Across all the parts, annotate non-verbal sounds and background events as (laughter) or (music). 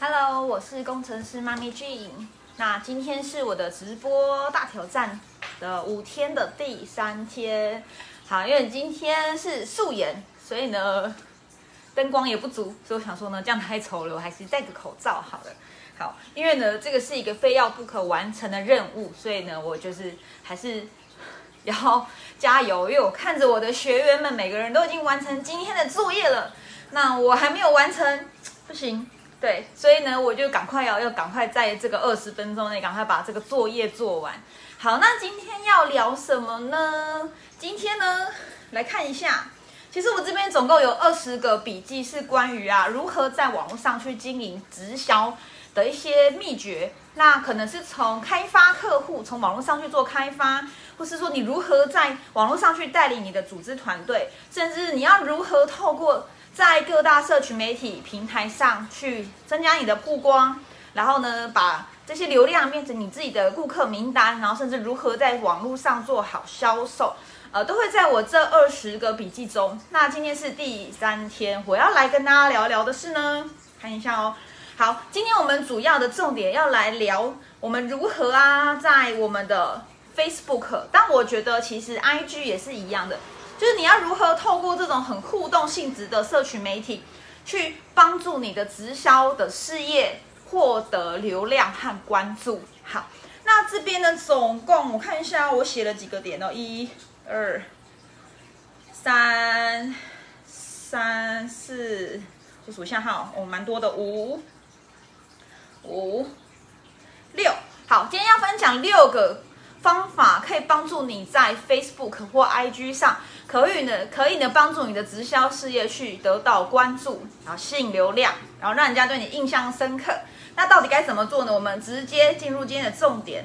Hello，我是工程师妈咪 Jean。那今天是我的直播大挑战的五天的第三天。好，因为今天是素颜，所以呢灯光也不足，所以我想说呢，这样太丑了，我还是戴个口罩好了。好，因为呢这个是一个非要不可完成的任务，所以呢我就是还是要加油，因为我看着我的学员们每个人都已经完成今天的作业了，那我还没有完成，不行。对，所以呢，我就赶快要要赶快在这个二十分钟内赶快把这个作业做完。好，那今天要聊什么呢？今天呢，来看一下，其实我这边总共有二十个笔记，是关于啊如何在网络上去经营直销的一些秘诀。那可能是从开发客户，从网络上去做开发，或是说你如何在网络上去带领你的组织团队，甚至你要如何透过。在各大社群媒体平台上去增加你的曝光，然后呢，把这些流量变成你自己的顾客名单，然后甚至如何在网络上做好销售，呃，都会在我这二十个笔记中。那今天是第三天，我要来跟大家聊聊的是呢，看一下哦。好，今天我们主要的重点要来聊我们如何啊，在我们的 Facebook，但我觉得其实 IG 也是一样的。就是你要如何透过这种很互动性质的社群媒体，去帮助你的直销的事业获得流量和关注。好，那这边呢，总共我看一下，我写了几个点哦，一、二、三、三、四，我数一下哈，哦，蛮多的，五、五、六。好，今天要分享六个方法，可以帮助你在 Facebook 或 IG 上。可以呢，可以呢，帮助你的直销事业去得到关注，然后吸引流量，然后让人家对你印象深刻。那到底该怎么做呢？我们直接进入今天的重点。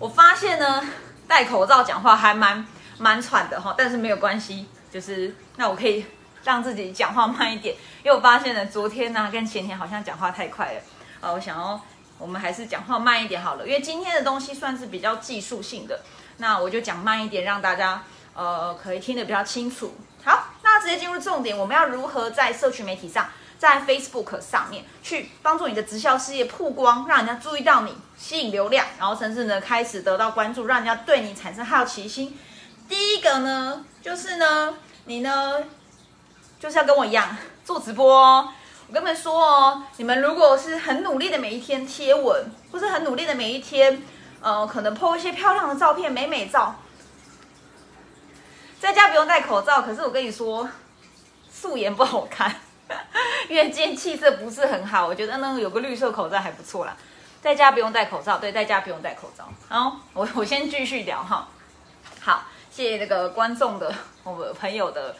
我发现呢，戴口罩讲话还蛮蛮喘的哈，但是没有关系，就是那我可以让自己讲话慢一点，因为我发现呢，昨天呢跟前天好像讲话太快了，啊，我想要我们还是讲话慢一点好了，因为今天的东西算是比较技术性的，那我就讲慢一点，让大家。呃，可以听得比较清楚。好，那直接进入重点，我们要如何在社群媒体上，在 Facebook 上面去帮助你的直销事业曝光，让人家注意到你，吸引流量，然后甚至呢开始得到关注，让人家对你产生好奇心。第一个呢，就是呢，你呢就是要跟我一样做直播。我跟你们说哦，你们如果是很努力的每一天贴文，或是很努力的每一天，呃，可能 po 一些漂亮的照片，美美照。在家不用戴口罩，可是我跟你说，素颜不好看，(laughs) 因为今天气色不是很好。我觉得那个有个绿色口罩还不错啦。在家不用戴口罩，对，在家不用戴口罩。好，我我先继续聊哈。好，谢谢那个观众的我们朋友的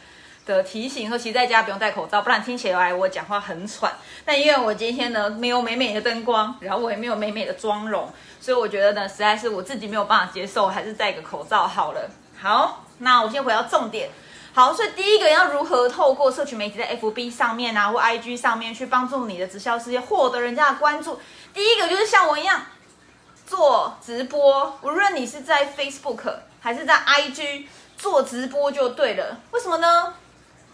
的提醒，说其实在家不用戴口罩，不然听起来我讲话很喘。但因为我今天呢没有美美的灯光，然后我也没有美美的妆容，所以我觉得呢实在是我自己没有办法接受，还是戴个口罩好了。好。那我先回到重点，好，所以第一个要如何透过社群媒体在 FB 上面啊，或 IG 上面去帮助你的直销事业获得人家的关注。第一个就是像我一样做直播，无论你是在 Facebook 还是在 IG 做直播就对了。为什么呢？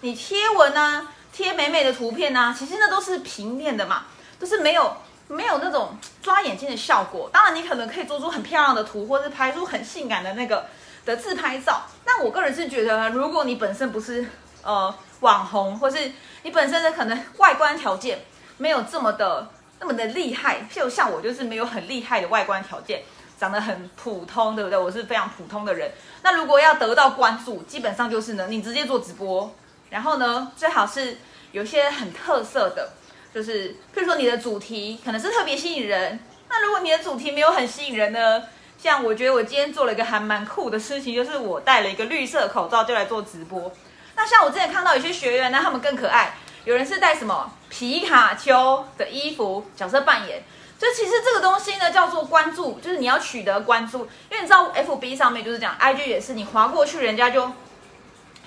你贴文啊，贴美美的图片啊，其实那都是平面的嘛，都是没有没有那种抓眼睛的效果。当然，你可能可以做出很漂亮的图，或是拍出很性感的那个。的自拍照，那我个人是觉得，如果你本身不是呃网红，或是你本身的可能外观条件没有这么的那么的厉害，就像我就是没有很厉害的外观条件，长得很普通，对不对？我是非常普通的人。那如果要得到关注，基本上就是呢，你直接做直播，然后呢，最好是有些很特色的，就是譬如说你的主题可能是特别吸引人。那如果你的主题没有很吸引人呢？像我觉得我今天做了一个还蛮酷的事情，就是我戴了一个绿色口罩就来做直播。那像我之前看到有些学员呢，他们更可爱，有人是戴什么皮卡丘的衣服角色扮演。就其实这个东西呢叫做关注，就是你要取得关注，因为你知道 FB 上面就是讲，IG 也是你划过去，人家就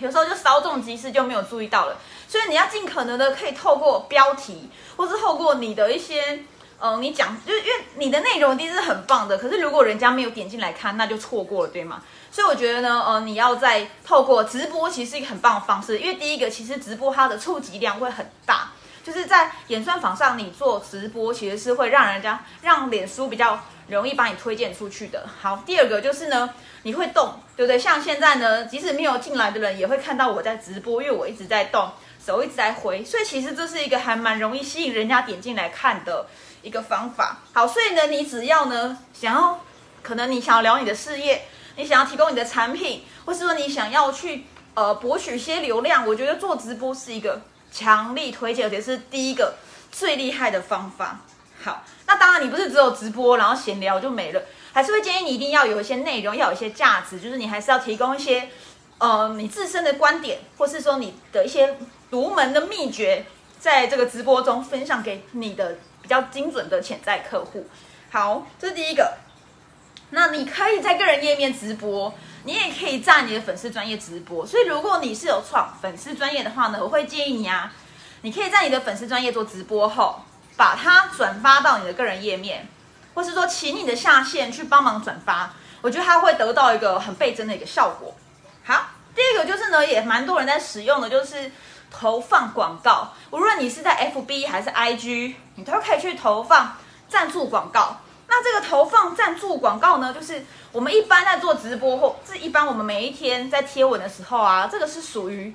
有时候就稍纵即逝就没有注意到了。所以你要尽可能的可以透过标题，或是透过你的一些。嗯，你讲就是因为你的内容一定是很棒的，可是如果人家没有点进来看，那就错过了，对吗？所以我觉得呢，呃，你要在透过直播，其实是一个很棒的方式，因为第一个，其实直播它的触及量会很大，就是在演算法上，你做直播其实是会让人家让脸书比较容易把你推荐出去的。好，第二个就是呢，你会动，对不对？像现在呢，即使没有进来的人也会看到我在直播，因为我一直在动，手一直在挥，所以其实这是一个还蛮容易吸引人家点进来看的一个方法。好，所以呢，你只要呢想要，可能你想要聊你的事业，你想要提供你的产品，或是说你想要去呃博取一些流量，我觉得做直播是一个。强力推荐，而且是第一个最厉害的方法。好，那当然你不是只有直播，然后闲聊就没了，还是会建议你一定要有一些内容，要有一些价值，就是你还是要提供一些，呃，你自身的观点，或是说你的一些独门的秘诀，在这个直播中分享给你的比较精准的潜在客户。好，这是第一个。那你可以在个人页面直播。你也可以在你的粉丝专业直播，所以如果你是有创粉丝专业的话呢，我会建议你啊，你可以在你的粉丝专业做直播后，把它转发到你的个人页面，或是说请你的下线去帮忙转发，我觉得它会得到一个很倍增的一个效果。好，第二个就是呢，也蛮多人在使用的，就是投放广告，无论你是在 FB 还是 IG，你都可以去投放赞助广告。那这个投放赞助广告呢，就是我们一般在做直播或是一般我们每一天在贴文的时候啊，这个是属于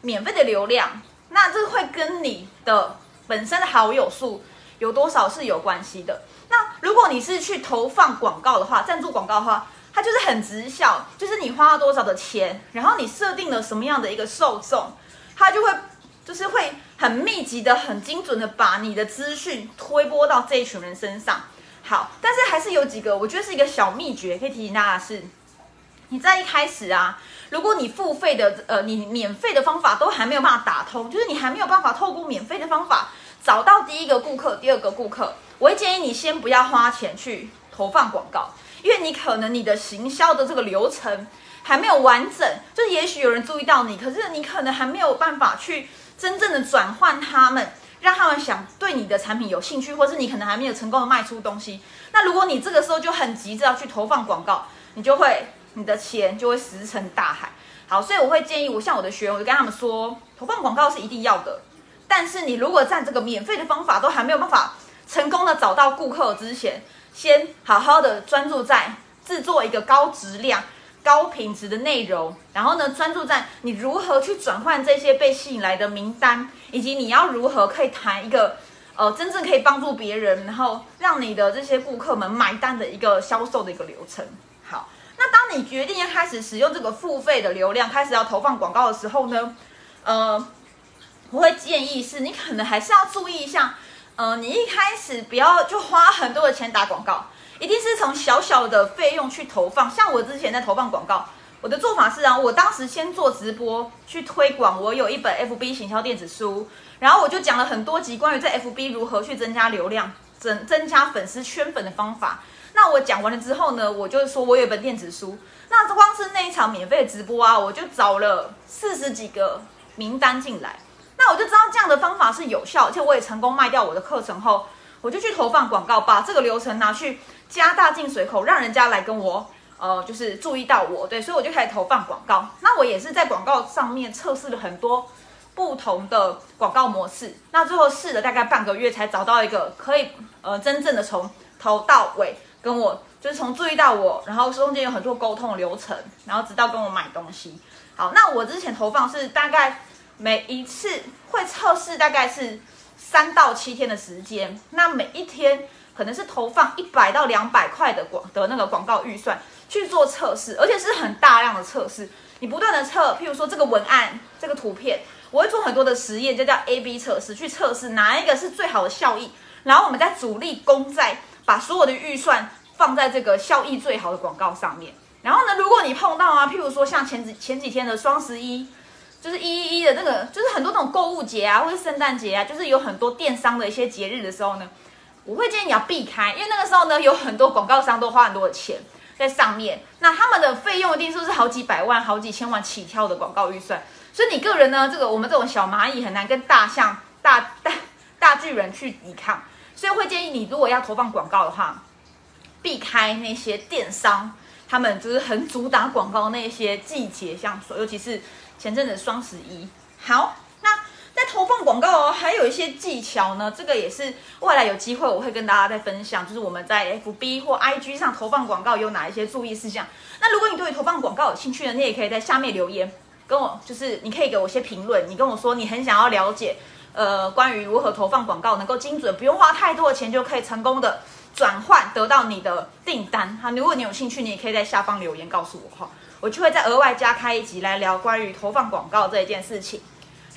免费的流量。那这会跟你的本身的好友数有多少是有关系的。那如果你是去投放广告的话，赞助广告的话，它就是很直效，就是你花了多少的钱，然后你设定了什么样的一个受众，它就会就是会很密集的、很精准的把你的资讯推播到这一群人身上。好，但是还是有几个，我觉得是一个小秘诀，可以提醒大家是，你在一开始啊，如果你付费的，呃，你免费的方法都还没有办法打通，就是你还没有办法透过免费的方法找到第一个顾客、第二个顾客，我会建议你先不要花钱去投放广告，因为你可能你的行销的这个流程还没有完整，就是也许有人注意到你，可是你可能还没有办法去真正的转换他们。让他们想对你的产品有兴趣，或是你可能还没有成功的卖出东西。那如果你这个时候就很急着要去投放广告，你就会你的钱就会石沉大海。好，所以我会建议我像我的学员，我就跟他们说，投放广告是一定要的。但是你如果在这个免费的方法都还没有办法成功的找到顾客之前，先好好的专注在制作一个高质量。高品质的内容，然后呢，专注在你如何去转换这些被吸引来的名单，以及你要如何可以谈一个呃真正可以帮助别人，然后让你的这些顾客们买单的一个销售的一个流程。好，那当你决定要开始使用这个付费的流量，开始要投放广告的时候呢，呃，我会建议是你可能还是要注意一下，呃，你一开始不要就花很多的钱打广告。一定是从小小的费用去投放，像我之前在投放广告，我的做法是啊，我当时先做直播去推广，我有一本 FB 行销电子书，然后我就讲了很多集关于在 FB 如何去增加流量、增增加粉丝圈粉的方法。那我讲完了之后呢，我就说我有一本电子书，那光是那一场免费的直播啊，我就找了四十几个名单进来，那我就知道这样的方法是有效，而且我也成功卖掉我的课程后，我就去投放广告，把这个流程拿去。加大进水口，让人家来跟我，呃，就是注意到我，对，所以我就开始投放广告。那我也是在广告上面测试了很多不同的广告模式。那最后试了大概半个月，才找到一个可以，呃，真正的从头到尾跟我，就是从注意到我，然后中间有很多沟通流程，然后直到跟我买东西。好，那我之前投放是大概每一次会测试大概是三到七天的时间，那每一天。可能是投放一百到两百块的广的那个广告预算去做测试，而且是很大量的测试。你不断的测，譬如说这个文案、这个图片，我会做很多的实验，就叫 A/B 测试，去测试哪一个是最好的效益。然后我们再主力攻在把所有的预算放在这个效益最好的广告上面。然后呢，如果你碰到啊，譬如说像前几前几天的双十一，就是一一一的那个，就是很多那种购物节啊，或者圣诞节啊，就是有很多电商的一些节日的时候呢。我会建议你要避开，因为那个时候呢，有很多广告商都花很多的钱在上面，那他们的费用一定是是好几百万、好几千万起跳的广告预算，所以你个人呢，这个我们这种小蚂蚁很难跟大象、大大大巨人去抵抗，所以会建议你，如果要投放广告的话，避开那些电商，他们就是很主打广告那些季节，像说尤其是前阵子双十一。好，在投放广告哦，还有一些技巧呢，这个也是未来有机会我会跟大家再分享，就是我们在 FB 或 IG 上投放广告有哪一些注意事项。那如果你对于投放广告有兴趣呢，你也可以在下面留言跟我，就是你可以给我一些评论，你跟我说你很想要了解，呃，关于如何投放广告能够精准，不用花太多的钱就可以成功的转换得到你的订单。哈，如果你有兴趣，你也可以在下方留言告诉我哈，我就会再额外加开一集来聊关于投放广告这一件事情。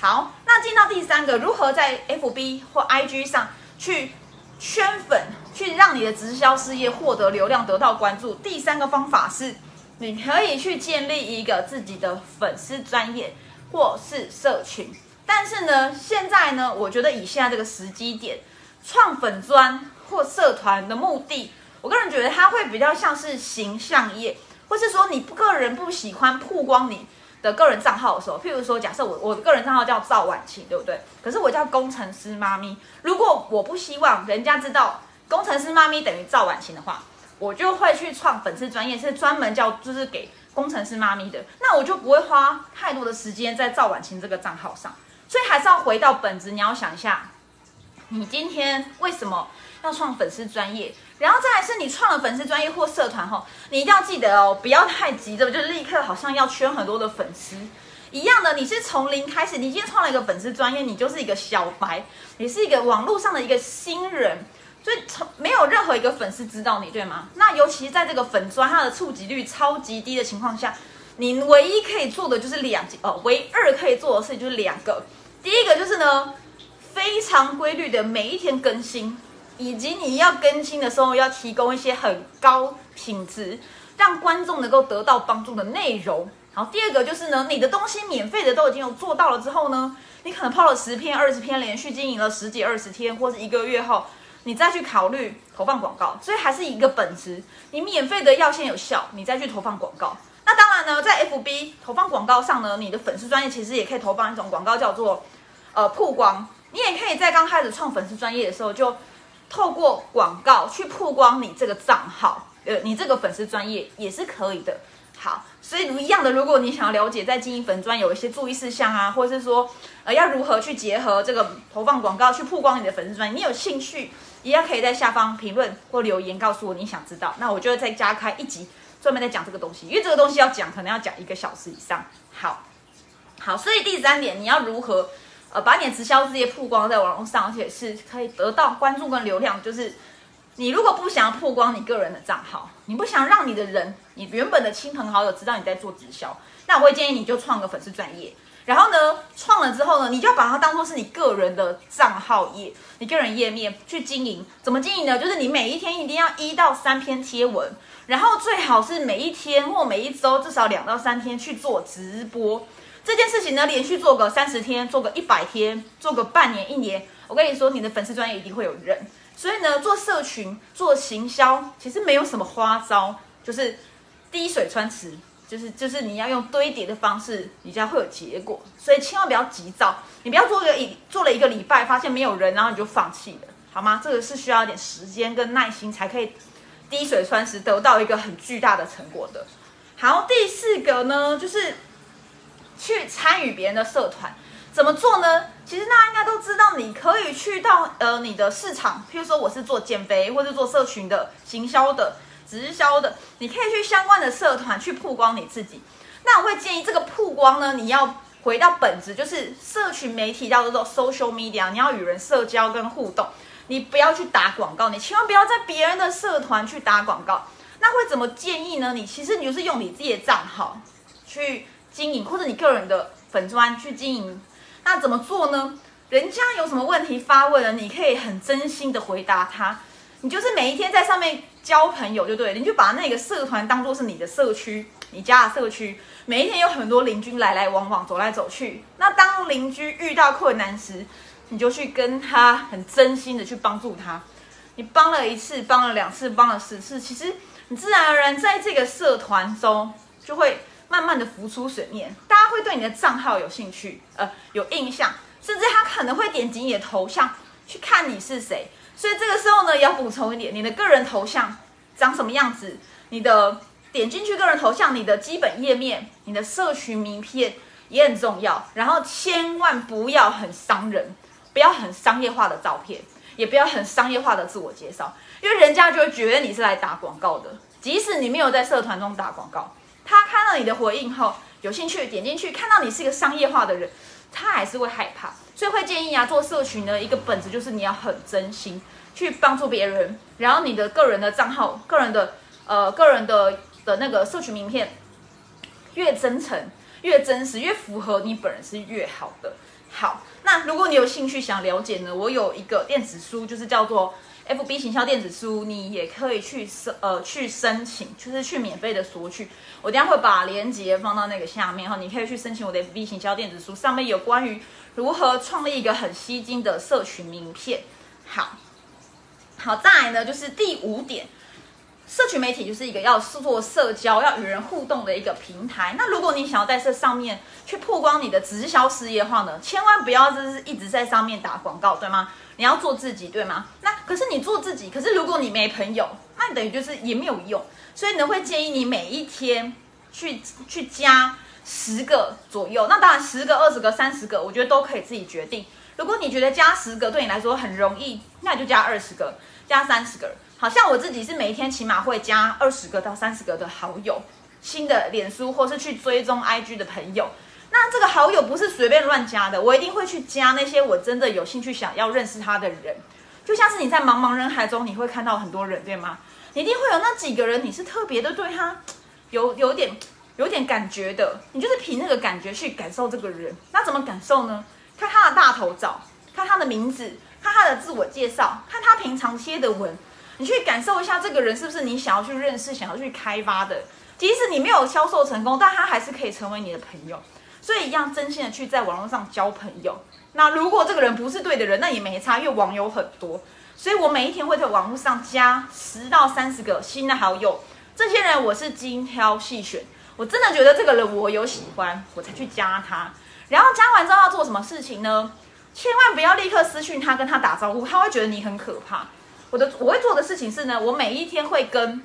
好，那进到第三个，如何在 FB 或 IG 上去圈粉，去让你的直销事业获得流量，得到关注。第三个方法是，你可以去建立一个自己的粉丝专业或是社群。但是呢，现在呢，我觉得以现在这个时机点，创粉专或社团的目的，我个人觉得它会比较像是形象业，或是说你个人不喜欢曝光你。的个人账号的时候，譬如说，假设我我的个人账号叫赵婉晴，对不对？可是我叫工程师妈咪。如果我不希望人家知道工程师妈咪等于赵婉晴的话，我就会去创粉丝专业，是专门叫就是给工程师妈咪的。那我就不会花太多的时间在赵婉晴这个账号上。所以还是要回到本质，你要想一下，你今天为什么要创粉丝专业？然后再来是你创了粉丝专业或社团后，你一定要记得哦，不要太急着就立刻好像要圈很多的粉丝一样的。你是从零开始，你今天创了一个粉丝专业，你就是一个小白，你是一个网络上的一个新人，所以从没有任何一个粉丝知道你，对吗？那尤其在这个粉专它的触及率超级低的情况下，你唯一可以做的就是两哦，唯二可以做的事情就是两个。第一个就是呢，非常规律的每一天更新。以及你要更新的时候，要提供一些很高品质，让观众能够得到帮助的内容。然后第二个就是呢，你的东西免费的都已经有做到了之后呢，你可能抛了十篇、二十篇，连续经营了十几、二十天或者一个月后，你再去考虑投放广告。所以还是一个本质，你免费的要先有效，你再去投放广告。那当然呢，在 FB 投放广告上呢，你的粉丝专业其实也可以投放一种广告，叫做呃曝光。你也可以在刚开始创粉丝专业的时候就。透过广告去曝光你这个账号，呃，你这个粉丝专业也是可以的。好，所以一样的，如果你想要了解在经营粉专有一些注意事项啊，或者是说，呃，要如何去结合这个投放广告去曝光你的粉丝专业，你有兴趣，一样可以在下方评论或留言告诉我你想知道，那我就会再加开一集专门在讲这个东西，因为这个东西要讲可能要讲一个小时以上。好，好，所以第三点，你要如何？呃，把你的直销事业曝光在网络上，而且是可以得到关注跟流量。就是你如果不想要曝光你个人的账号，你不想让你的人，你原本的亲朋好友知道你在做直销，那我会建议你就创个粉丝专业。然后呢，创了之后呢，你就要把它当做是你个人的账号页，你个人页面去经营。怎么经营呢？就是你每一天一定要一到三篇贴文，然后最好是每一天或每一周至少两到三天去做直播。这件事情呢，连续做个三十天，做个一百天，做个半年、一年，我跟你说，你的粉丝专业一定会有人。所以呢，做社群、做行销，其实没有什么花招，就是滴水穿石，就是就是你要用堆叠的方式，你才会有结果。所以千万不要急躁，你不要做个一做了一个礼拜，发现没有人，然后你就放弃了，好吗？这个是需要一点时间跟耐心，才可以滴水穿石，得到一个很巨大的成果的。好，第四个呢，就是。去参与别人的社团怎么做呢？其实大家应该都知道，你可以去到呃你的市场，譬如说我是做减肥或者做社群的行销的直销的，你可以去相关的社团去曝光你自己。那我会建议这个曝光呢，你要回到本质，就是社群媒体叫做 social media，你要与人社交跟互动，你不要去打广告，你千万不要在别人的社团去打广告。那会怎么建议呢？你其实你就是用你自己的账号去。经营或者你个人的粉砖去经营，那怎么做呢？人家有什么问题发问了，你可以很真心的回答他。你就是每一天在上面交朋友就对，你就把那个社团当做是你的社区，你家的社区。每一天有很多邻居来来往往，走来走去。那当邻居遇到困难时，你就去跟他很真心的去帮助他。你帮了一次，帮了两次，帮了十次，其实你自然而然在这个社团中就会。慢慢的浮出水面，大家会对你的账号有兴趣，呃，有印象，甚至他可能会点击你的头像去看你是谁。所以这个时候呢，也要补充一点，你的个人头像长什么样子？你的点进去个人头像，你的基本页面，你的社群名片也很重要。然后千万不要很伤人，不要很商业化的照片，也不要很商业化的自我介绍，因为人家就会觉得你是来打广告的。即使你没有在社团中打广告，他看到你的回应后有兴趣点进去，看到你是一个商业化的人，他还是会害怕。所以会建议啊，做社群的一个本质就是你要很真心去帮助别人，然后你的个人的账号、个人的呃个人的的那个社群名片越真诚、(laughs) 越真实、越符合你本人是越好的。好，那如果你有兴趣想了解呢，我有一个电子书，就是叫做。F B 行销电子书，你也可以去申呃去申请，就是去免费的索取。我等下会把链接放到那个下面哈，你可以去申请我的 F B 行销电子书，上面有关于如何创立一个很吸睛的社群名片。好，好，再来呢就是第五点。社群媒体就是一个要做社交、要与人互动的一个平台。那如果你想要在这上面去曝光你的直销事业的话呢，千万不要就是一直在上面打广告，对吗？你要做自己，对吗？那可是你做自己，可是如果你没朋友，那你等于就是也没有用。所以呢，会建议你每一天去去加十个左右。那当然，十个、二十个、三十个，我觉得都可以自己决定。如果你觉得加十个对你来说很容易，那你就加二十个、加三十个。好像我自己是每一天起码会加二十个到三十个的好友，新的脸书或是去追踪 IG 的朋友。那这个好友不是随便乱加的，我一定会去加那些我真的有兴趣想要认识他的人。就像是你在茫茫人海中，你会看到很多人，对吗？你一定会有那几个人，你是特别的对他有有点有点感觉的，你就是凭那个感觉去感受这个人。那怎么感受呢？看他的大头照，看他的名字，看他的自我介绍，看他平常贴的文。你去感受一下这个人是不是你想要去认识、想要去开发的？即使你没有销售成功，但他还是可以成为你的朋友。所以一样真心的去在网络上交朋友。那如果这个人不是对的人，那也没差，因为网友很多。所以我每一天会在网络上加十到三十个新的好友。这些人我是精挑细选，我真的觉得这个人我有喜欢，我才去加他。然后加完之后要做什么事情呢？千万不要立刻私讯他，跟他打招呼，他会觉得你很可怕。我的我会做的事情是呢，我每一天会跟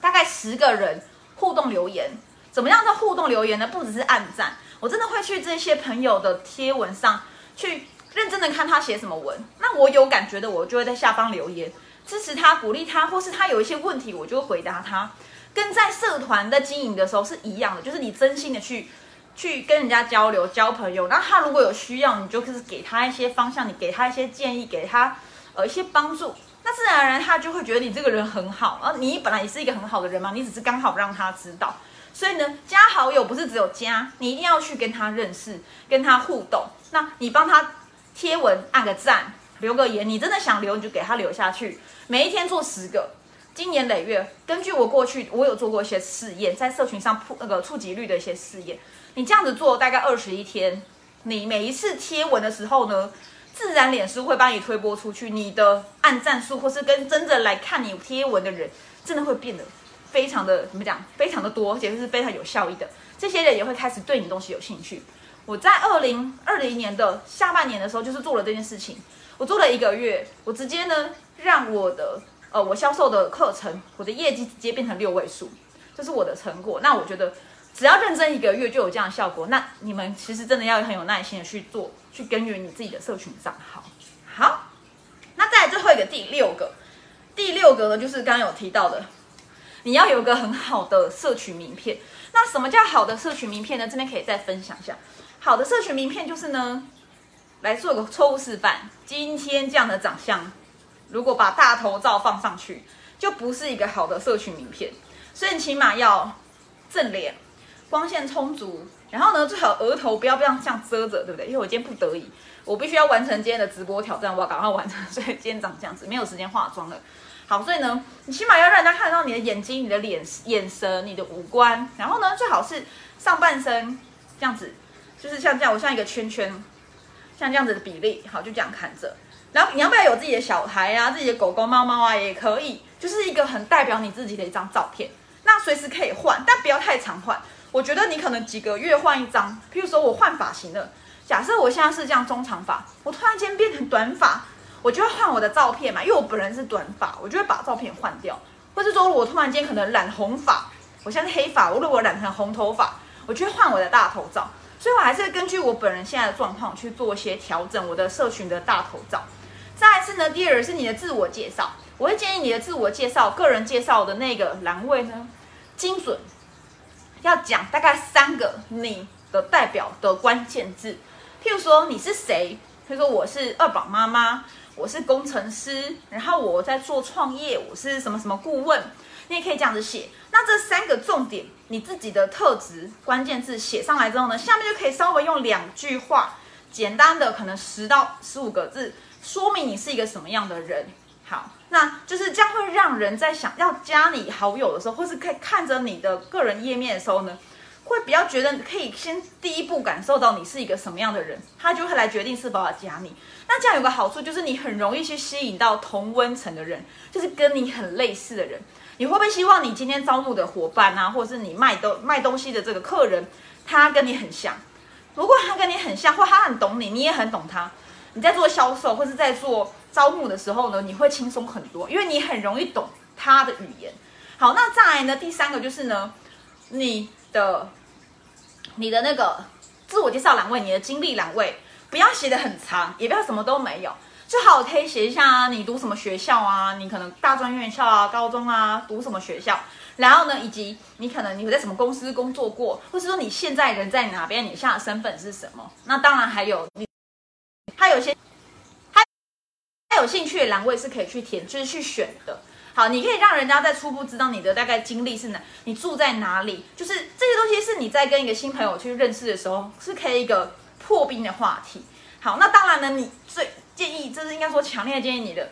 大概十个人互动留言。怎么样的互动留言呢？不只是按赞，我真的会去这些朋友的贴文上去认真的看他写什么文。那我有感觉的，我就会在下方留言支持他、鼓励他，或是他有一些问题，我就会回答他。跟在社团在经营的时候是一样的，就是你真心的去去跟人家交流、交朋友。那他如果有需要，你就是给他一些方向，你给他一些建议，给他呃一些帮助。那自然而然他就会觉得你这个人很好，而你本来也是一个很好的人嘛，你只是刚好让他知道。所以呢，加好友不是只有加，你一定要去跟他认识，跟他互动。那你帮他贴文按个赞，留个言，你真的想留你就给他留下去。每一天做十个，今年累月，根据我过去我有做过一些试验，在社群上铺那个触及率的一些试验，你这样子做大概二十一天，你每一次贴文的时候呢？自然脸书会帮你推播出去，你的按赞数或是跟真正来看你贴文的人，真的会变得非常的怎么讲，非常的多，而且是非常有效益的。这些人也会开始对你东西有兴趣。我在二零二零年的下半年的时候，就是做了这件事情。我做了一个月，我直接呢让我的呃我销售的课程，我的业绩直接变成六位数，这是我的成果。那我觉得。只要认真一个月就有这样的效果，那你们其实真的要很有耐心的去做，去耕耘你自己的社群账号。好，那再最后一个第六个，第六个呢就是刚刚有提到的，你要有个很好的社群名片。那什么叫好的社群名片呢？这边可以再分享一下。好的社群名片就是呢，来做个错误示范。今天这样的长相，如果把大头照放上去，就不是一个好的社群名片。所以你起码要正脸。光线充足，然后呢，最好额头不要这样这样遮着，对不对？因为我今天不得已，我必须要完成今天的直播挑战，我要赶快完成，(laughs) 所以今天长这样子，没有时间化妆了。好，所以呢，你起码要让人家看到你的眼睛、你的脸、眼神、你的五官，然后呢，最好是上半身这样子，就是像这样，我像一个圈圈，像这样子的比例，好，就这样看着。然后你要不要有自己的小孩啊，自己的狗狗、猫猫啊，也可以，就是一个很代表你自己的一张照片。那随时可以换，但不要太常换。我觉得你可能几个月换一张，譬如说我换发型了，假设我现在是这样中长发，我突然间变成短发，我就会换我的照片嘛，因为我本人是短发，我就会把照片换掉，或是说我突然间可能染红发，我现在是黑发，我如果染成红头发，我就会换我的大头照。所以我还是根据我本人现在的状况去做一些调整，我的社群的大头照。再一次呢，第二是你的自我介绍，我会建议你的自我介绍、个人介绍的那个栏位呢，精准，要讲大概三个你的代表的关键字，譬如说你是谁，譬如说我是二宝妈妈，我是工程师，然后我在做创业，我是什么什么顾问。你也可以这样子写，那这三个重点，你自己的特质关键字写上来之后呢，下面就可以稍微用两句话，简单的可能十到十五个字，说明你是一个什么样的人。好，那就是这样会让人在想要加你好友的时候，或是可以看着你的个人页面的时候呢，会比较觉得可以先第一步感受到你是一个什么样的人，他就会来决定是否要加你。那这样有个好处就是你很容易去吸引到同温层的人，就是跟你很类似的人。你会不会希望你今天招募的伙伴啊，或者是你卖东卖东西的这个客人，他跟你很像？如果他跟你很像，或他很懂你，你也很懂他，你在做销售或是在做招募的时候呢，你会轻松很多，因为你很容易懂他的语言。好，那再来呢，第三个就是呢，你的你的那个自我介绍栏位，你的经历栏位，不要写的很长，也不要什么都没有。最好可以写一下啊，你读什么学校啊？你可能大专院校啊、高中啊，读什么学校？然后呢，以及你可能你在什么公司工作过，或是说你现在人在哪边？你现在的身份是什么？那当然还有你，他有些有兴趣的栏位是可以去填，就是去选的。好，你可以让人家在初步知道你的大概经历是哪，你住在哪里，就是这些东西是你在跟一个新朋友去认识的时候是可以一个破冰的话题。好，那当然呢，你最。建议，这是应该说强烈建议你的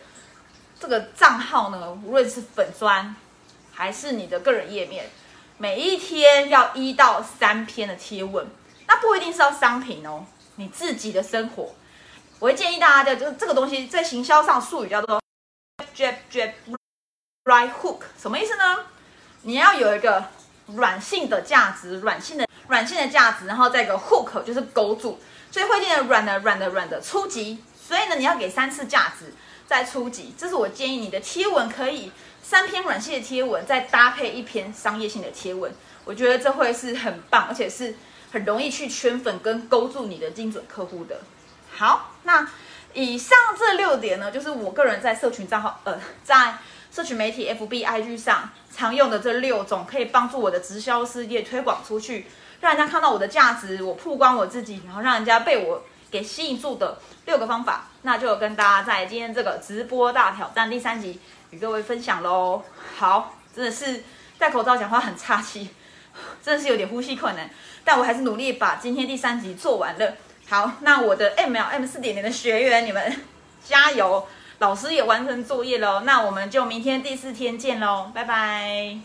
这个账号呢，无论是粉砖还是你的个人页面，每一天要一到三篇的贴文，那不一定是要商品哦，你自己的生活，我会建议大家的，就是这个东西在行销上术语叫做 jab jab right hook，什么意思呢？你要有一个软性的价值，软性的软性的价值，然后再一个 hook 就是勾住，所以会念的软的软的软的初级。所以呢，你要给三次价值再初级，这是我建议你的贴文可以三篇软性的贴文，再搭配一篇商业性的贴文，我觉得这会是很棒，而且是很容易去圈粉跟勾住你的精准客户的。好，那以上这六点呢，就是我个人在社群账号，呃，在社群媒体 FB、IG 上常用的这六种，可以帮助我的直销事业推广出去，让人家看到我的价值，我曝光我自己，然后让人家被我。给吸引住的六个方法，那就跟大家在今天这个直播大挑战第三集与各位分享喽。好，真的是戴口罩讲话很差气，真的是有点呼吸困难，但我还是努力把今天第三集做完了。好，那我的 M L M 四点零的学员，你们 (laughs) 加油！老师也完成作业喽，那我们就明天第四天见喽，拜拜。